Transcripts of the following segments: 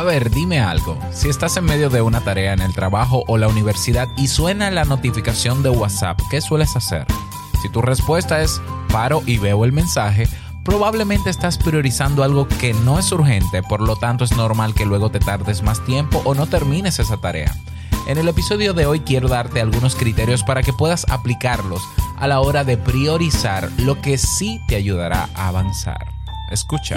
A ver, dime algo. Si estás en medio de una tarea en el trabajo o la universidad y suena la notificación de WhatsApp, ¿qué sueles hacer? Si tu respuesta es paro y veo el mensaje, probablemente estás priorizando algo que no es urgente, por lo tanto es normal que luego te tardes más tiempo o no termines esa tarea. En el episodio de hoy quiero darte algunos criterios para que puedas aplicarlos a la hora de priorizar lo que sí te ayudará a avanzar. Escucha.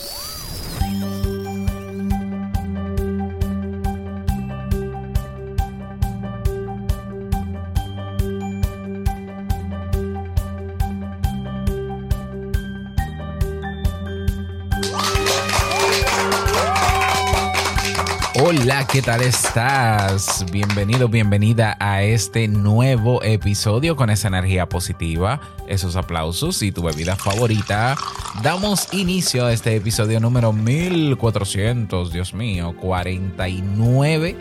Hola, ¿qué tal estás? Bienvenido, bienvenida a este nuevo episodio con esa energía positiva, esos aplausos y tu bebida favorita. Damos inicio a este episodio número 1400, Dios mío, 49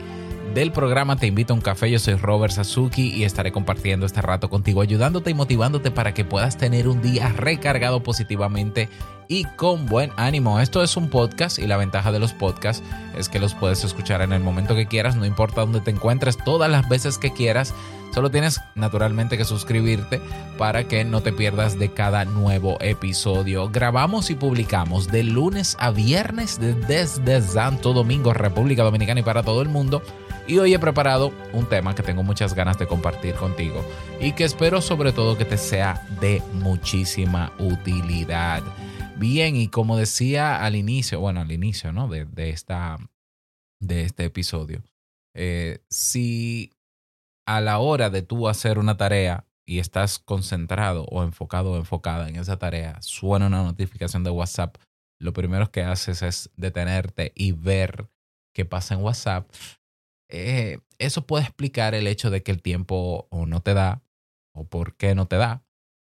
del programa Te invito a un café. Yo soy Robert Sasuki y estaré compartiendo este rato contigo, ayudándote y motivándote para que puedas tener un día recargado positivamente y con buen ánimo. Esto es un podcast y la ventaja de los podcasts es que los puedes escuchar en el momento que quieras, no importa dónde te encuentres, todas las veces que quieras. Solo tienes naturalmente que suscribirte para que no te pierdas de cada nuevo episodio. Grabamos y publicamos de lunes a viernes desde Santo Domingo, República Dominicana y para todo el mundo. Y hoy he preparado un tema que tengo muchas ganas de compartir contigo y que espero sobre todo que te sea de muchísima utilidad. Bien, y como decía al inicio, bueno, al inicio, ¿no? De, de esta, de este episodio, eh, si a la hora de tú hacer una tarea y estás concentrado o enfocado o enfocada en esa tarea, suena una notificación de WhatsApp, lo primero que haces es detenerte y ver qué pasa en WhatsApp. Eh, eso puede explicar el hecho de que el tiempo o no te da o por qué no te da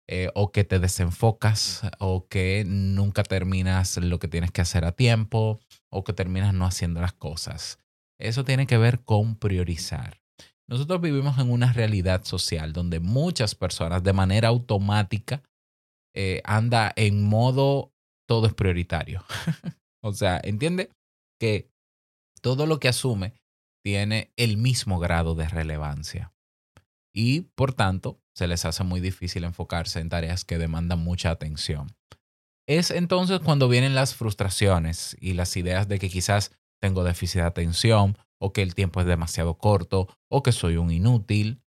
eh, o que te desenfocas, o que nunca terminas lo que tienes que hacer a tiempo, o que terminas no haciendo las cosas. Eso tiene que ver con priorizar. Nosotros vivimos en una realidad social donde muchas personas de manera automática eh, anda en modo todo es prioritario. o sea, entiende que todo lo que asume tiene el mismo grado de relevancia y por tanto se les hace muy difícil enfocarse en tareas que demandan mucha atención. Es entonces cuando vienen las frustraciones y las ideas de que quizás tengo déficit de atención o que el tiempo es demasiado corto o que soy un inútil.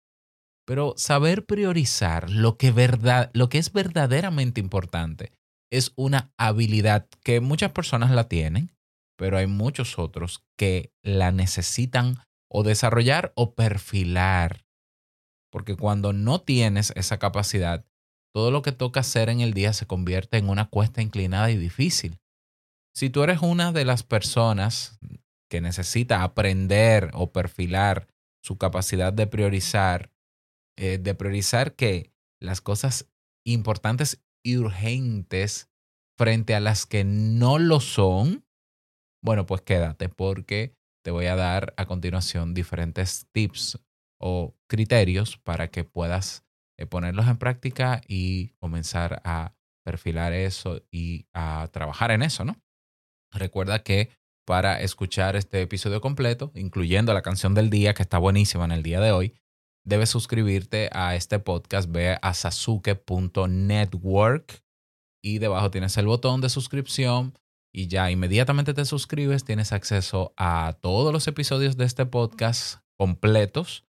Pero saber priorizar lo que, verdad, lo que es verdaderamente importante es una habilidad que muchas personas la tienen, pero hay muchos otros que la necesitan o desarrollar o perfilar porque cuando no tienes esa capacidad, todo lo que toca hacer en el día se convierte en una cuesta inclinada y difícil. Si tú eres una de las personas que necesita aprender o perfilar su capacidad de priorizar, eh, de priorizar que las cosas importantes y urgentes frente a las que no lo son, bueno, pues quédate porque te voy a dar a continuación diferentes tips o criterios para que puedas eh, ponerlos en práctica y comenzar a perfilar eso y a trabajar en eso, ¿no? Recuerda que para escuchar este episodio completo, incluyendo la canción del día, que está buenísima en el día de hoy, debes suscribirte a este podcast, ve a sasuke.network y debajo tienes el botón de suscripción y ya inmediatamente te suscribes, tienes acceso a todos los episodios de este podcast completos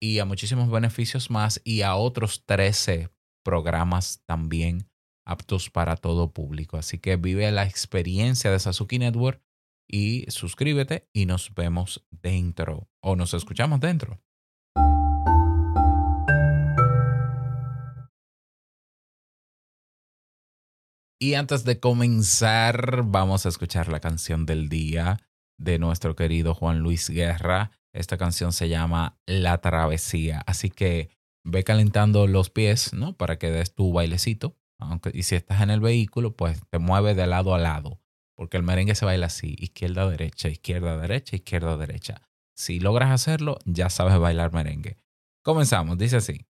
y a muchísimos beneficios más y a otros 13 programas también aptos para todo público. Así que vive la experiencia de Sasuki Network y suscríbete y nos vemos dentro o nos escuchamos dentro. Y antes de comenzar, vamos a escuchar la canción del día de nuestro querido Juan Luis Guerra esta canción se llama La Travesía. Así que ve calentando los pies, ¿no? Para que des tu bailecito. Aunque, y si estás en el vehículo, pues te mueve de lado a lado. Porque el merengue se baila así, izquierda, derecha, izquierda, derecha, izquierda, derecha. Si logras hacerlo, ya sabes bailar merengue. Comenzamos, dice así.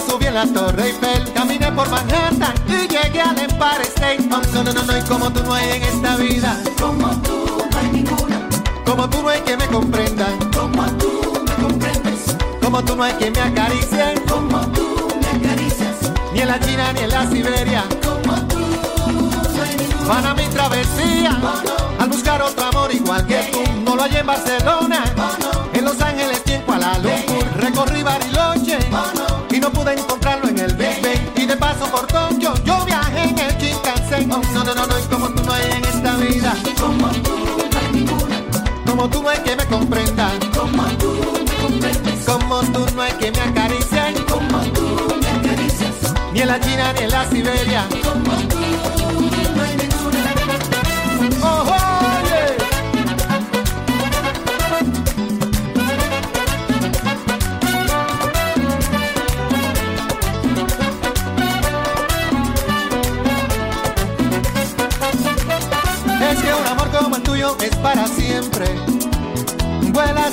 Subí en la Torre Eiffel. Caminé por Manhattan y llegué al Empire State. Oh, no, no, no, no, y como tú no hay en esta vida. Como tú no hay ninguna. Como tú no hay que me comprenda. Como tú me comprendes. Como tú no hay que me acaricie. Como tú me acaricias. Ni en la China ni en la Siberia. Como tú Van a mi travesía al buscar otro amor igual que tú. No lo hallé en Barcelona, en Los Ángeles y en Kuala Lumpur. Recorrí Bariloche y no pude encontrarlo en el Big Ben. Y de paso por Tokio yo viajé en el Shinkansen. Oh, no, no, no, no, y como tú no hay en esta vida. Como tú no hay ninguna. Como tú no hay que me comprenda. Como tú me comprendes. Como tú no hay que me acaricien. Como tú me acaricias. Ni en la China ni en la Siberia. Como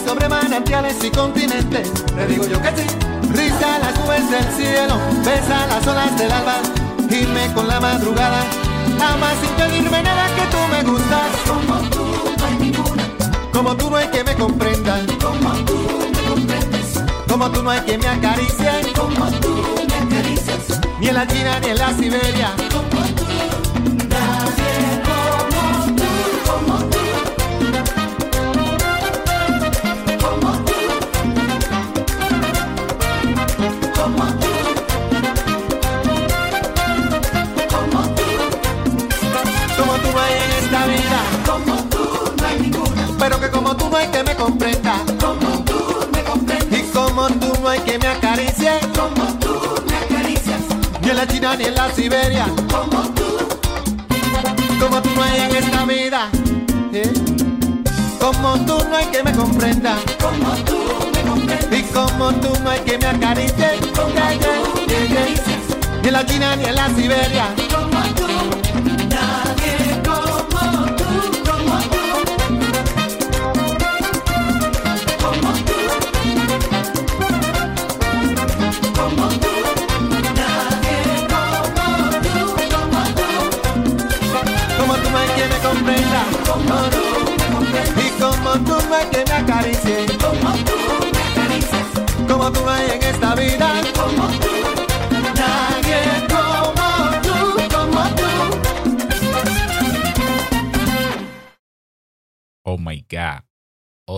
Sobre manantiales y continentes. Te digo yo que sí. Risa las nubes del cielo, besa las olas del alba, gime con la madrugada. Ama sin pedirme nada que tú me gustas. Como tú no hay ninguna. Como tú no hay que me comprendan. Como tú me comprendes. Como tú no hay que me acaricien. Como tú me acaricias. Ni en la China ni en la Siberia. Que me comprenda. Como tú me comprendes. Y como tú no hay que me acaricie. Como tú me acaricias. Ni en la China ni en la Siberia. Como tú. Como tú no hay en esta vida. ¿eh? Como tú no hay que me comprenda. Como tú me comprendes. Y como tú no hay que me acaricie. Como tú me acaricias. Ni en la China ni en la Siberia. Como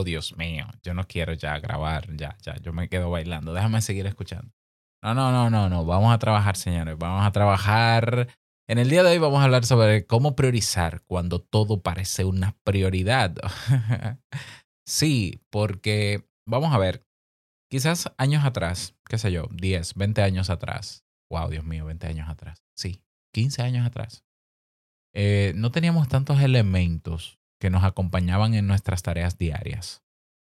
Dios mío. Yo no quiero ya grabar. Ya, ya. Yo me quedo bailando. Déjame seguir escuchando. No, no, no, no, no. Vamos a trabajar, señores. Vamos a trabajar. En el día de hoy vamos a hablar sobre cómo priorizar cuando todo parece una prioridad. sí, porque vamos a ver. Quizás años atrás, qué sé yo, 10, 20 años atrás. Wow, Dios mío, 20 años atrás. Sí, 15 años atrás. Eh, no teníamos tantos elementos que nos acompañaban en nuestras tareas diarias.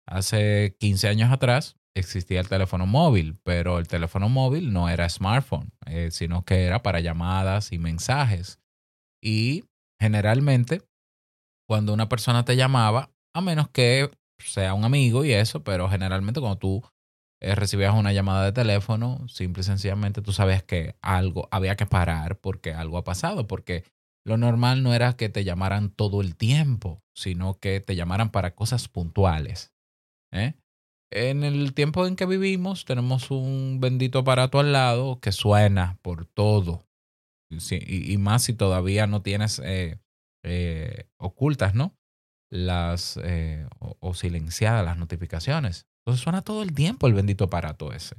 Hace 15 años atrás existía el teléfono móvil, pero el teléfono móvil no era smartphone, eh, sino que era para llamadas y mensajes. Y generalmente, cuando una persona te llamaba, a menos que sea un amigo y eso, pero generalmente cuando tú eh, recibías una llamada de teléfono, simple y sencillamente tú sabías que algo había que parar porque algo ha pasado, porque lo normal no era que te llamaran todo el tiempo, sino que te llamaran para cosas puntuales. ¿eh? En el tiempo en que vivimos tenemos un bendito aparato al lado que suena por todo. Y más si todavía no tienes eh, eh, ocultas, ¿no? Las eh, o, o silenciadas las notificaciones. Entonces suena todo el tiempo el bendito aparato ese.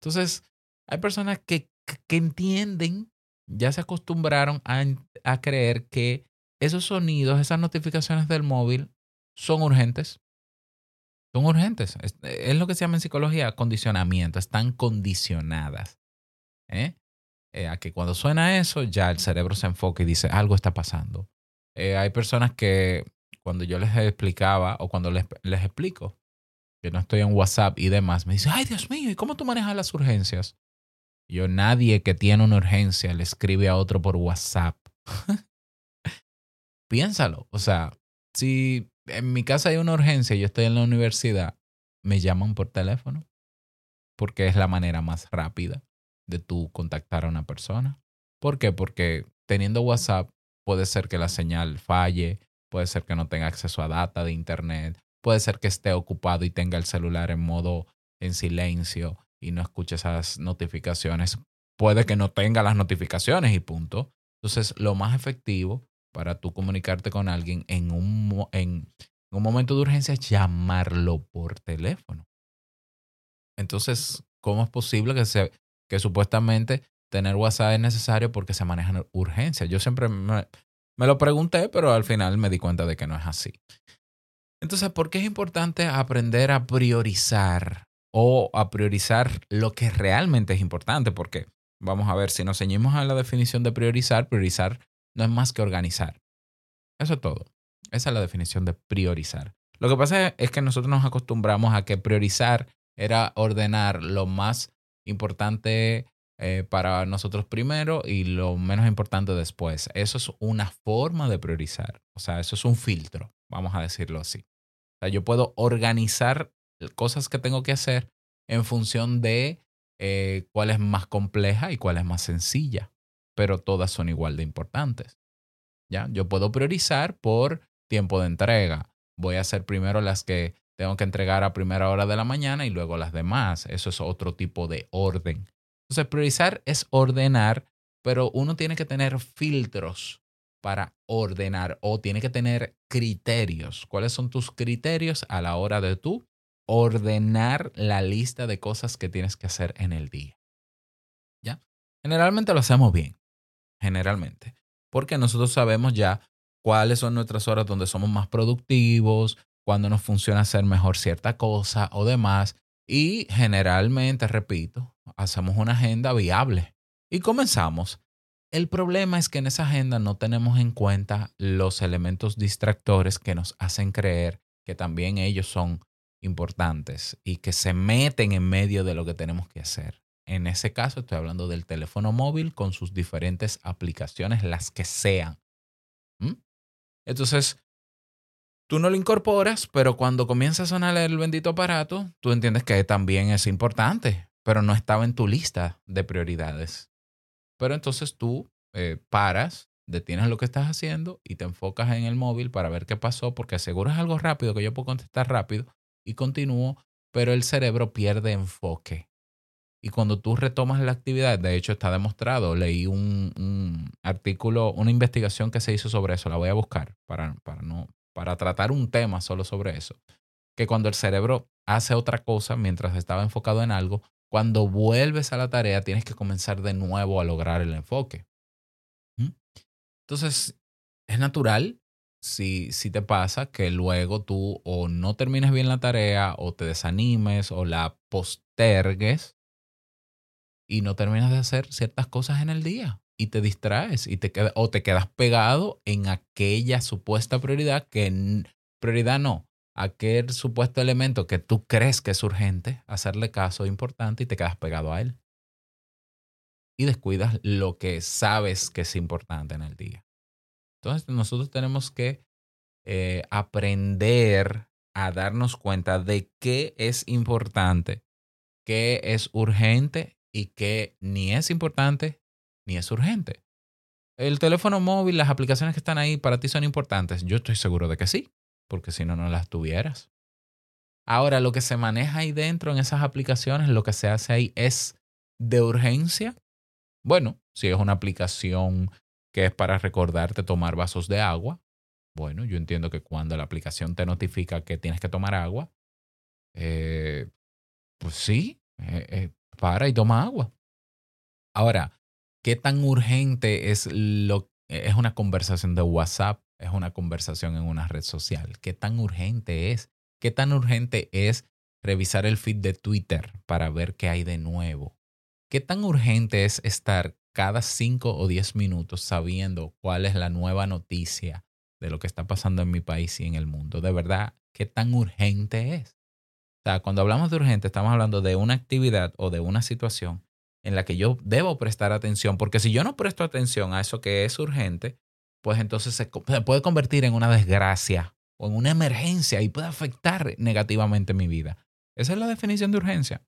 Entonces, hay personas que, que entienden, ya se acostumbraron a, a creer que esos sonidos, esas notificaciones del móvil son urgentes. Son urgentes. Es, lo que se llama en psicología condicionamiento. Están condicionadas. ¿eh? Eh, a que cuando suena eso, ya el cerebro se enfoca y dice, algo está pasando. Eh, hay personas que cuando yo les explicaba o cuando les, les explico que no estoy en WhatsApp y demás, me dicen, ay Dios mío, ¿y cómo tú manejas las urgencias? Yo, nadie que tiene una urgencia le escribe a otro por WhatsApp. Piénsalo. O sea, si en mi casa hay una urgencia y yo estoy en la universidad, me llaman por teléfono. Porque es la manera más rápida de tú contactar a una persona. ¿Por qué? Porque teniendo WhatsApp puede ser que la señal falle, puede ser que no tenga acceso a data de internet, puede ser que esté ocupado y tenga el celular en modo en silencio y no escuche esas notificaciones. Puede que no tenga las notificaciones y punto. Entonces, lo más efectivo para tú comunicarte con alguien en un, en, un momento de urgencia es llamarlo por teléfono. Entonces, ¿cómo es posible que, se, que supuestamente tener WhatsApp es necesario porque se manejan urgencias? Yo siempre me, me lo pregunté, pero al final me di cuenta de que no es así. Entonces, ¿por qué es importante aprender a priorizar o a priorizar lo que realmente es importante? Porque vamos a ver, si nos ceñimos a la definición de priorizar, priorizar no es más que organizar. Eso es todo. Esa es la definición de priorizar. Lo que pasa es que nosotros nos acostumbramos a que priorizar era ordenar lo más importante eh, para nosotros primero y lo menos importante después. Eso es una forma de priorizar. O sea, eso es un filtro, vamos a decirlo así. O sea, yo puedo organizar cosas que tengo que hacer en función de eh, cuál es más compleja y cuál es más sencilla, pero todas son igual de importantes. ¿Ya? Yo puedo priorizar por tiempo de entrega. Voy a hacer primero las que tengo que entregar a primera hora de la mañana y luego las demás. Eso es otro tipo de orden. Entonces, priorizar es ordenar, pero uno tiene que tener filtros para ordenar o tiene que tener criterios. ¿Cuáles son tus criterios a la hora de tú ordenar la lista de cosas que tienes que hacer en el día? ¿Ya? Generalmente lo hacemos bien, generalmente, porque nosotros sabemos ya cuáles son nuestras horas donde somos más productivos, cuándo nos funciona hacer mejor cierta cosa o demás. Y generalmente, repito, hacemos una agenda viable y comenzamos. El problema es que en esa agenda no tenemos en cuenta los elementos distractores que nos hacen creer que también ellos son importantes y que se meten en medio de lo que tenemos que hacer. En ese caso estoy hablando del teléfono móvil con sus diferentes aplicaciones, las que sean. ¿Mm? Entonces, tú no lo incorporas, pero cuando comienza a sonar el bendito aparato, tú entiendes que también es importante, pero no estaba en tu lista de prioridades. Pero entonces tú eh, paras, detienes lo que estás haciendo y te enfocas en el móvil para ver qué pasó, porque seguro es algo rápido que yo puedo contestar rápido y continúo, pero el cerebro pierde enfoque. Y cuando tú retomas la actividad, de hecho está demostrado, leí un, artículo, una investigación que se hizo sobre eso, la voy a buscar para, para, no, para tratar un tema solo sobre eso, que cuando el cerebro hace otra cosa mientras estaba enfocado en algo, cuando vuelves a la tarea tienes que comenzar de nuevo a lograr el enfoque. ¿Mm? Entonces, es natural si, si te pasa que luego tú o no termines bien la tarea o te desanimes o la postergues y no terminas de hacer ciertas cosas en el día y te distraes y te o te quedas pegado en aquella supuesta prioridad que prioridad no, aquel supuesto elemento que tú crees que es urgente, hacerle caso importante y te quedas pegado a él. Y descuidas lo que sabes que es importante en el día. Entonces nosotros tenemos que eh, aprender a darnos cuenta de qué es importante, qué es urgente y qué ni es importante ni es urgente. El teléfono móvil, las aplicaciones que están ahí para ti son importantes. Yo estoy seguro de que sí, porque si no, no las tuvieras. Ahora, lo que se maneja ahí dentro en esas aplicaciones, lo que se hace ahí es de urgencia Bueno, si es una aplicación que es para recordarte tomar vasos de agua, bueno, yo entiendo que cuando la aplicación te notifica que tienes que tomar agua, eh, pues sí, eh, eh, para y toma agua. Ahora, ¿qué tan urgente es lo es una conversación de WhatsApp? Es una conversación en una red social. ¿Qué tan urgente es? ¿Qué tan urgente es revisar el feed de Twitter para ver qué hay de nuevo? ¿Qué tan urgente es estar cada cinco o diez minutos sabiendo cuál es la nueva noticia de lo que está pasando en mi país y en el mundo? De verdad, ¿qué tan urgente es? O sea, cuando hablamos de urgente, estamos hablando de una actividad o de una situación en la que yo debo prestar atención, porque si yo no presto atención a eso que es urgente, pues entonces se, puede convertir en una desgracia o en una emergencia y puede afectar negativamente mi vida. Esa es la definición de urgencia.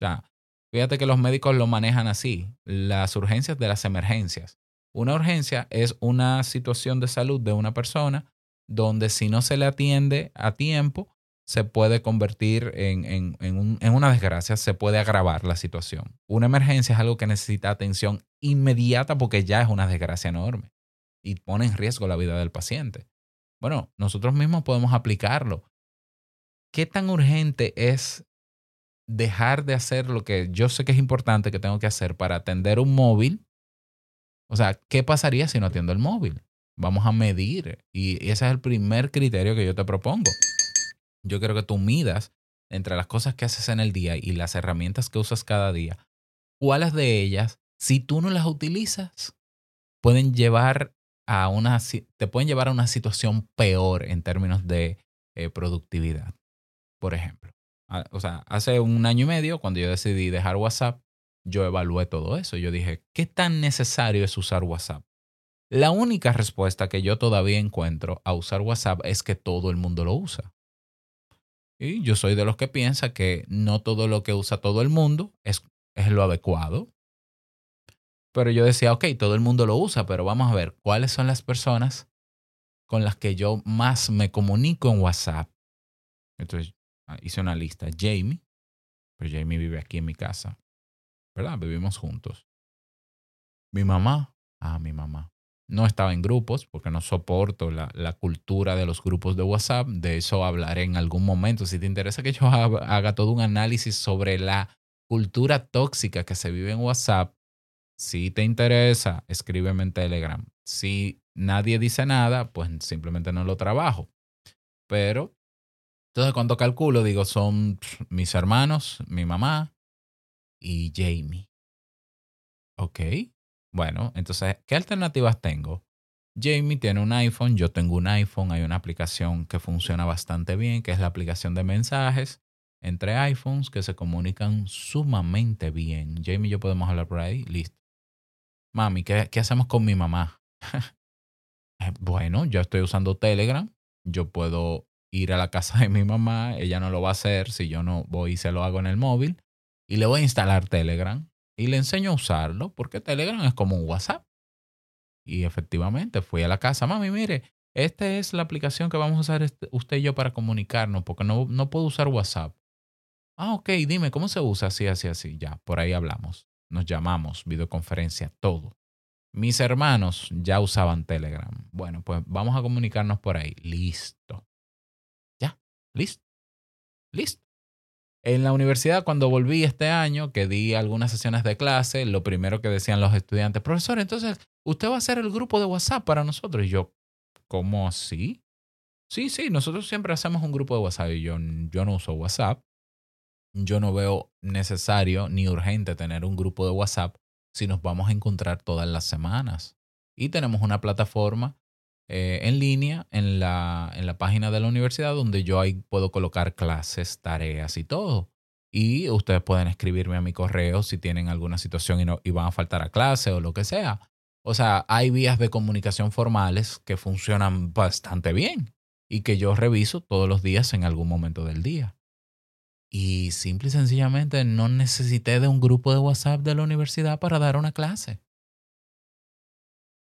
O sea, fíjate que los médicos lo manejan así, las urgencias de las emergencias. Una urgencia es una situación de salud de una persona donde si no se le atiende a tiempo, se puede convertir en, en, una desgracia, se puede agravar la situación. Una emergencia es algo que necesita atención inmediata porque ya es una desgracia enorme y pone en riesgo la vida del paciente. Bueno, nosotros mismos podemos aplicarlo. ¿Qué tan urgente es dejar de hacer lo que yo sé que es importante que tengo que hacer para atender un móvil? O sea, ¿qué pasaría si no atiendo el móvil? Vamos a medir y ese es el primer criterio que yo te propongo yo quiero que tú midas entre las cosas que haces en el día y las herramientas que usas cada día, cuáles de ellas, si tú no las utilizas, pueden llevar a una, te pueden llevar a una situación peor en términos de eh, productividad. Por ejemplo, o sea, hace un año y medio, cuando yo decidí dejar WhatsApp, yo evalué todo eso. Yo dije, ¿qué tan necesario es usar WhatsApp? La única respuesta que yo todavía encuentro a usar WhatsApp es que todo el mundo lo usa. Y yo soy de los que piensa que no todo lo que usa todo el mundo es, es lo adecuado. Pero yo decía, ok, todo el mundo lo usa, pero vamos a ver cuáles son las personas con las que yo más me comunico en WhatsApp. Entonces hice una lista. Jamie, pues Jamie vive aquí en mi casa, ¿verdad? Vivimos juntos. Mi mamá, ah, mi mamá no estaba en grupos porque no soporto la, cultura de los grupos de WhatsApp. De eso hablaré en algún momento. Si te interesa que yo haga, todo un análisis sobre la cultura tóxica que se vive en WhatsApp, si te interesa, escríbeme en Telegram. Si nadie dice nada, pues simplemente no lo trabajo. Pero, entonces cuando calculo, digo, son mis hermanos, mi mamá y Jamie. Ok, bueno, entonces, ¿qué alternativas tengo? Jamie tiene un iPhone, yo tengo un iPhone, hay una aplicación que funciona bastante bien, que es la aplicación de mensajes entre iPhones que se comunican sumamente bien. Jamie y yo podemos hablar por ahí, listo. Mami, ¿qué, qué hacemos con mi mamá? Eh, bueno, yo estoy usando Telegram, yo puedo ir a la casa de mi mamá, ella no lo va a hacer si yo no voy y se lo hago en el móvil, y le voy a instalar Telegram y le enseño a usarlo porque Telegram es como un WhatsApp. Y efectivamente fui a la casa, mami, mire, esta es la aplicación que vamos a usar este, usted y yo para comunicarnos porque no, no puedo usar WhatsApp. Ah, ok, dime, ¿cómo se usa? Así, así, así. Ya, por ahí hablamos. Nos llamamos, videoconferencia, todo. Mis hermanos ya usaban Telegram. Bueno, pues vamos a comunicarnos por ahí. Listo. Listo. Listo. En la universidad, cuando volví este año, que di algunas sesiones de clase, lo primero que decían los estudiantes, profesor, entonces, usted va a hacer el grupo de WhatsApp para nosotros. Y yo, ¿cómo así? Sí, sí, nosotros siempre hacemos un grupo de WhatsApp y yo, yo no uso WhatsApp. Yo no veo necesario ni urgente tener un grupo de WhatsApp si nos vamos a encontrar todas las semanas. Y tenemos una plataforma eh, en línea en la, en la página de la universidad donde yo ahí puedo colocar clases, tareas y todo. Y ustedes pueden escribirme a mi correo si tienen alguna situación y, no, y van a faltar a clase o lo que sea. O sea, hay vías de comunicación formales que funcionan bastante bien y que yo reviso todos los días en algún momento del día. Y simple y sencillamente no necesité de un grupo de WhatsApp de la universidad para dar una clase.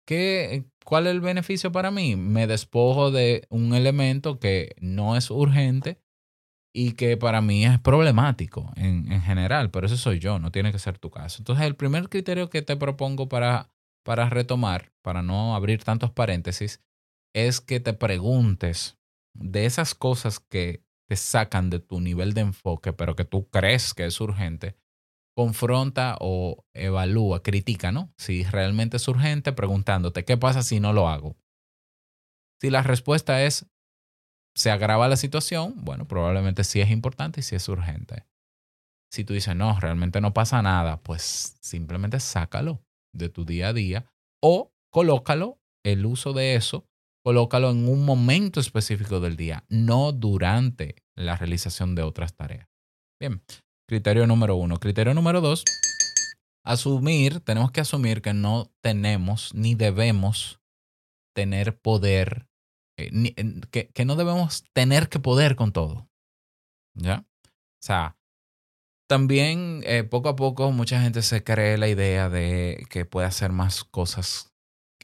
¿Qué, ¿Cuál es el beneficio para mí? Me despojo de un elemento que no es urgente y que para mí es problemático en, en, general, pero eso soy yo, no tiene que ser tu caso. Entonces, el primer criterio que te propongo para, para retomar, para no abrir tantos paréntesis, es que te preguntes de esas cosas que te sacan de tu nivel de enfoque, pero que tú crees que es urgente, confronta o evalúa, critica, ¿no? Si realmente es urgente, preguntándote, ¿qué pasa si no lo hago? Si la respuesta es, se agrava la situación, bueno, probablemente sí es importante y sí es urgente. Si tú dices, no, realmente no pasa nada, pues simplemente sácalo de tu día a día o colócalo, el uso de eso, colócalo en un momento específico del día, no durante la realización de otras tareas. Bien, criterio número uno. Criterio número dos, asumir, tenemos que asumir que no tenemos ni debemos tener poder, eh, que, no debemos tener que poder con todo. ¿Ya? O sea, también eh, poco a poco mucha gente se cree la idea de que puede hacer más cosas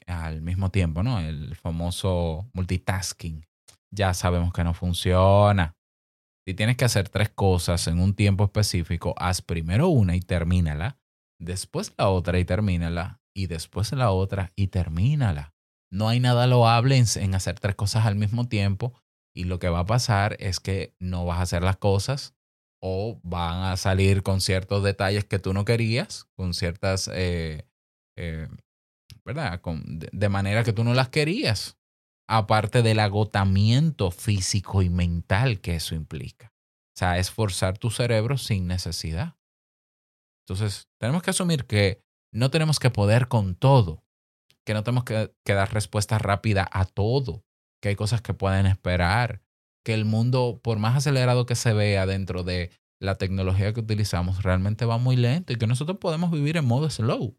al mismo tiempo, ¿no? El famoso multitasking. Ya sabemos que no funciona. Si tienes que hacer tres cosas en un tiempo específico, haz primero una y termínala, después la otra y termínala, y después la otra y termínala. No hay nada loable en, hacer tres cosas al mismo tiempo y lo que va a pasar es que no vas a hacer las cosas o van a salir con ciertos detalles que tú no querías, con ciertas, eh, eh, ¿verdad? de, manera que tú no las querías, aparte del agotamiento físico y mental que eso implica. O sea, esforzar tu cerebro sin necesidad. Entonces, tenemos que asumir que no tenemos que poder con todo, que no tenemos que, que dar respuesta rápida a todo, que hay cosas que pueden esperar, que el mundo, por más acelerado que se vea dentro de la tecnología que utilizamos, realmente va muy lento y que nosotros podemos vivir en modo slow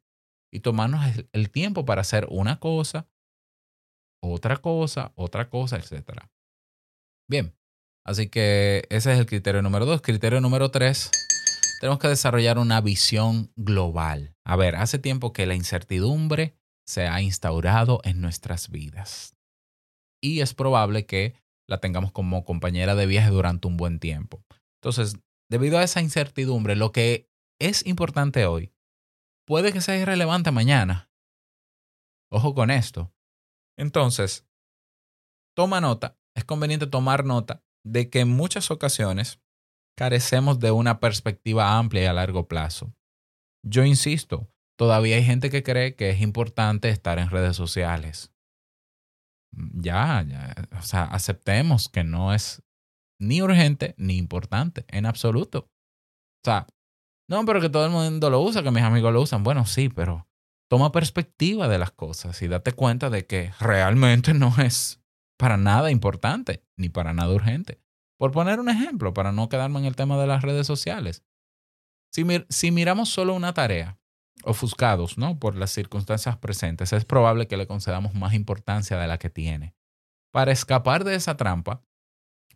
y tomarnos el tiempo para hacer una cosa, otra cosa, otra cosa, etc. Bien, así que ese es el criterio número dos. Criterio número tres, tenemos que desarrollar una visión global. A ver, hace tiempo que la incertidumbre se ha instaurado en nuestras vidas. Y es probable que la tengamos como compañera de viaje durante un buen tiempo. Entonces, debido a esa incertidumbre, lo que es importante hoy puede que sea irrelevante mañana. Ojo con esto. Entonces, toma nota, es conveniente tomar nota de que en muchas ocasiones carecemos de una perspectiva amplia y a largo plazo. Yo insisto, todavía hay gente que cree que es importante estar en redes sociales, ya, ya, o sea, aceptemos que no es ni urgente ni importante en absoluto. O sea, no, pero que todo el mundo lo usa, que mis amigos lo usan. Bueno, sí, pero toma perspectiva de las cosas y date cuenta de que realmente no es para nada importante ni para nada urgente. Por poner un ejemplo, para no quedarme en el tema de las redes sociales. Si, si miramos solo una tarea ofuscados ¿no? por las circunstancias presentes, es probable que le concedamos más importancia de la que tiene. Para escapar de esa trampa,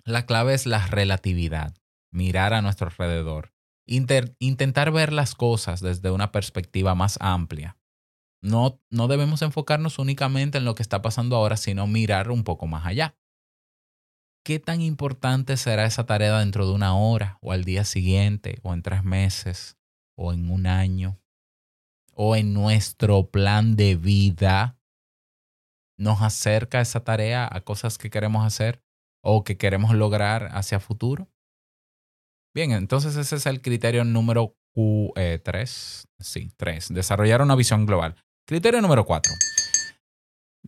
la clave es la relatividad, mirar a nuestro alrededor, intentar ver las cosas desde una perspectiva más amplia. No, no debemos enfocarnos únicamente en lo que está pasando ahora, sino mirar un poco más allá. ¿Qué tan importante será esa tarea dentro de una hora o al día siguiente o en tres meses o en un año? o en nuestro plan de vida nos acerca esa tarea a cosas que queremos hacer o que queremos lograr hacia futuro? Bien, entonces ese es el criterio número 3. Eh, sí, 3. Desarrollar una visión global. Criterio número 4.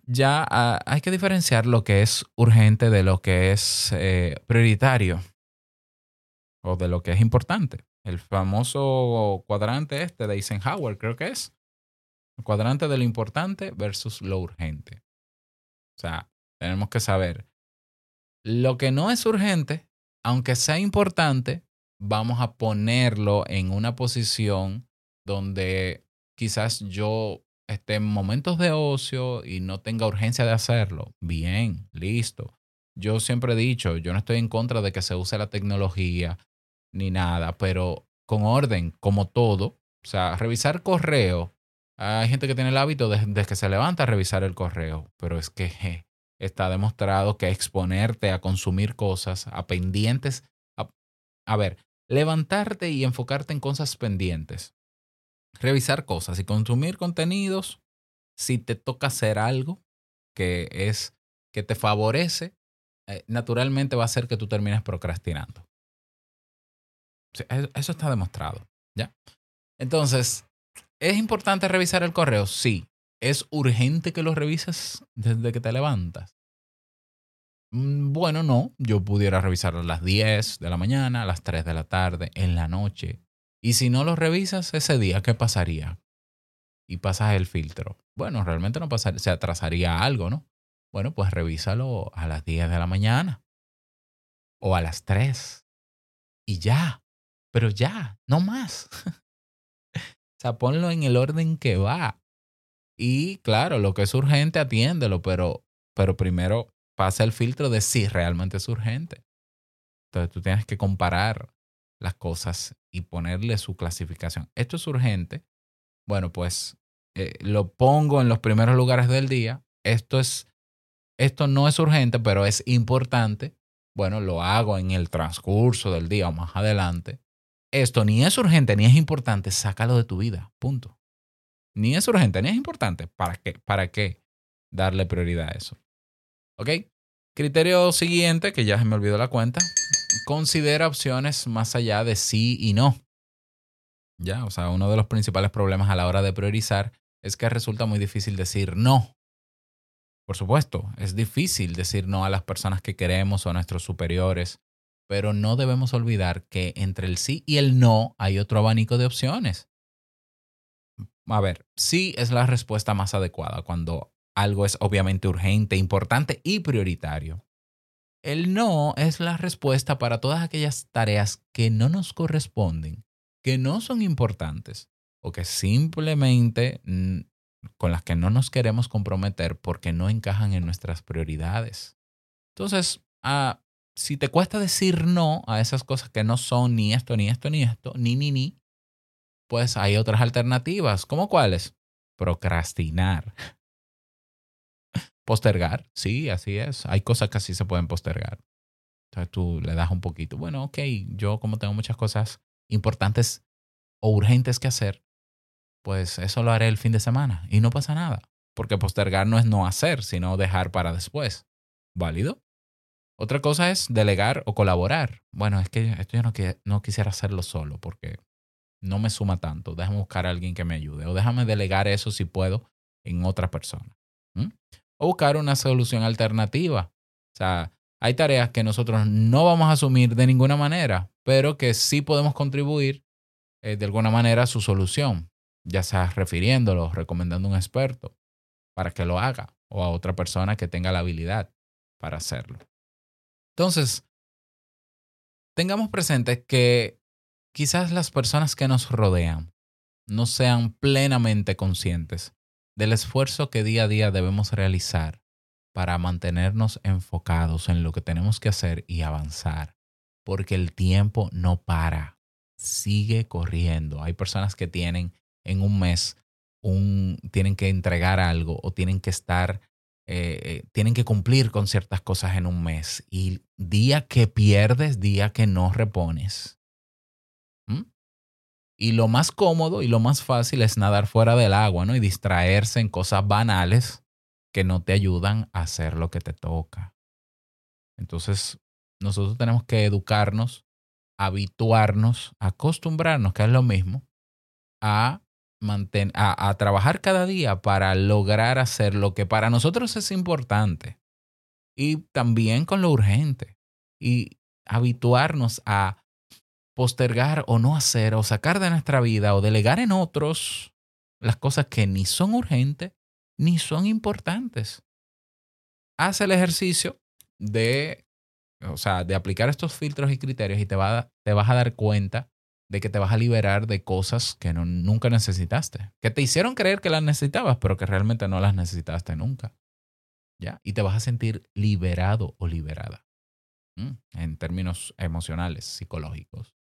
Ya ah, hay que diferenciar lo que es urgente de lo que es eh, prioritario o de lo que es importante. El famoso cuadrante este de Eisenhower, creo que es. El cuadrante de lo importante versus lo urgente. O sea, tenemos que saber lo que no es urgente, aunque sea importante, vamos a ponerlo en una posición donde quizás yo en momentos de ocio y no tenga urgencia de hacerlo. Bien, listo. Yo siempre he dicho, yo no estoy en contra de que se use la tecnología ni nada, pero con orden, como todo. O sea, revisar correo. Hay gente que tiene el hábito desde que se levanta a revisar el correo, pero es que está demostrado que exponerte a consumir cosas, a pendientes, a ver, levantarte y enfocarte en cosas pendientes, revisar cosas y consumir contenidos, si te toca hacer algo que es que te favorece, eh, naturalmente va a hacer que tú termines procrastinando. Eso está demostrado, ¿ya? Entonces, ¿es importante revisar el correo? Sí. ¿Es urgente que lo revises desde que te levantas? Mm, bueno, no. Yo pudiera revisarlo a las 10 de la mañana, a las 3 de la tarde, en la noche. Y si no lo revisas ese día, ¿qué pasaría? Y pasas el filtro. Bueno, realmente no pasaría, se atrasaría algo, ¿no? Bueno, pues revísalo a las 10 de la mañana o a las 3 y ya, pero ya, no más. o sea, ponlo en el orden que va. Y claro, lo que es urgente, atiéndelo, pero, pero primero pasa el filtro de si realmente es urgente. Entonces tú tienes que comparar las cosas y ponerle su clasificación. Esto es urgente. Bueno, pues eh, lo pongo en los primeros lugares del día. Esto es esto no es urgente, pero es importante, bueno, lo hago en el transcurso del día o más adelante. Esto ni es urgente ni es importante, sácalo de tu vida, punto. Ni es urgente ni es importante. ¿Para qué? ¿Para qué darle prioridad a eso? ¿Ok? Criterio siguiente, que ya se me olvidó la cuenta, considera opciones más allá de sí y no. Ya, o sea, uno de los principales problemas a la hora de priorizar es que resulta muy difícil decir no. Por supuesto, es difícil decir no a las personas que queremos o a nuestros superiores, pero no debemos olvidar que entre el sí y el no hay otro abanico de opciones. A ver, sí es la respuesta más adecuada cuando algo es obviamente urgente, importante y prioritario. El no es la respuesta para todas aquellas tareas que no nos corresponden, que no son importantes o que simplemente con las que no nos queremos comprometer porque no encajan en nuestras prioridades. Entonces, ah, si te cuesta decir no a esas cosas que no son ni esto, ni esto, ni esto, ni, ni, ni, pues hay otras alternativas. ¿Cómo cuáles? Procrastinar. Postergar, sí, así es. Hay cosas que así se pueden postergar. Entonces tú le das un poquito. Bueno, ok, yo como tengo muchas cosas importantes o urgentes que hacer, pues eso lo haré el fin de semana y no pasa nada, porque postergar no es no hacer, sino dejar para después. ¿Válido? Otra cosa es delegar o colaborar. Bueno, es que esto yo no, quisiera hacerlo solo porque no me suma tanto. Déjame buscar a alguien que me ayude o déjame delegar eso si puedo en otra persona. O buscar una solución alternativa. O sea, hay tareas que nosotros no vamos a asumir de ninguna manera, pero que sí podemos contribuir eh, de alguna manera a su solución ya sea refiriéndolo, recomendando a un experto para que lo haga o a otra persona que tenga la habilidad para hacerlo. Entonces, tengamos presente que quizás las personas que nos rodean no sean plenamente conscientes del esfuerzo que día a día debemos realizar para mantenernos enfocados en lo que tenemos que hacer y avanzar, porque el tiempo no para, sigue corriendo. Hay personas que tienen en un mes un, tienen que entregar algo o tienen que estar, eh, eh, tienen que cumplir con ciertas cosas en un mes. Y día que pierdes, día que no repones. Y lo más cómodo y lo más fácil es nadar fuera del agua, ¿no? Y distraerse en cosas banales que no te ayudan a hacer lo que te toca. Entonces, nosotros tenemos que educarnos, habituarnos, acostumbrarnos, que es lo mismo, a a, trabajar cada día para lograr hacer lo que para nosotros es importante y también con lo urgente y habituarnos a postergar o no hacer o sacar de nuestra vida o delegar en otros las cosas que ni son urgentes ni son importantes. Haz el ejercicio de, o sea, de aplicar estos filtros y criterios y te, va, te vas a dar cuenta de que te vas a liberar de cosas que nunca necesitaste, que te hicieron creer que las necesitabas, pero que realmente no las necesitaste nunca. ¿Ya? Y te vas a sentir liberado o liberada en términos emocionales, psicológicos.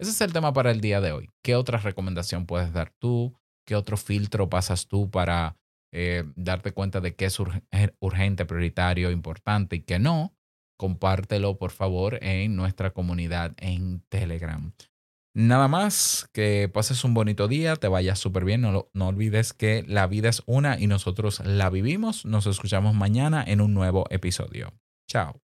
Ese es el tema para el día de hoy. ¿Qué otra recomendación puedes dar tú? ¿Qué otro filtro pasas tú para eh, darte cuenta de qué es urgente, prioritario, importante y qué no? compártelo por favor en nuestra comunidad en Telegram. Nada más, que pases un bonito día, te vayas súper bien. No, no olvides que la vida es una y nosotros la vivimos. Nos escuchamos mañana en un nuevo episodio. Chao.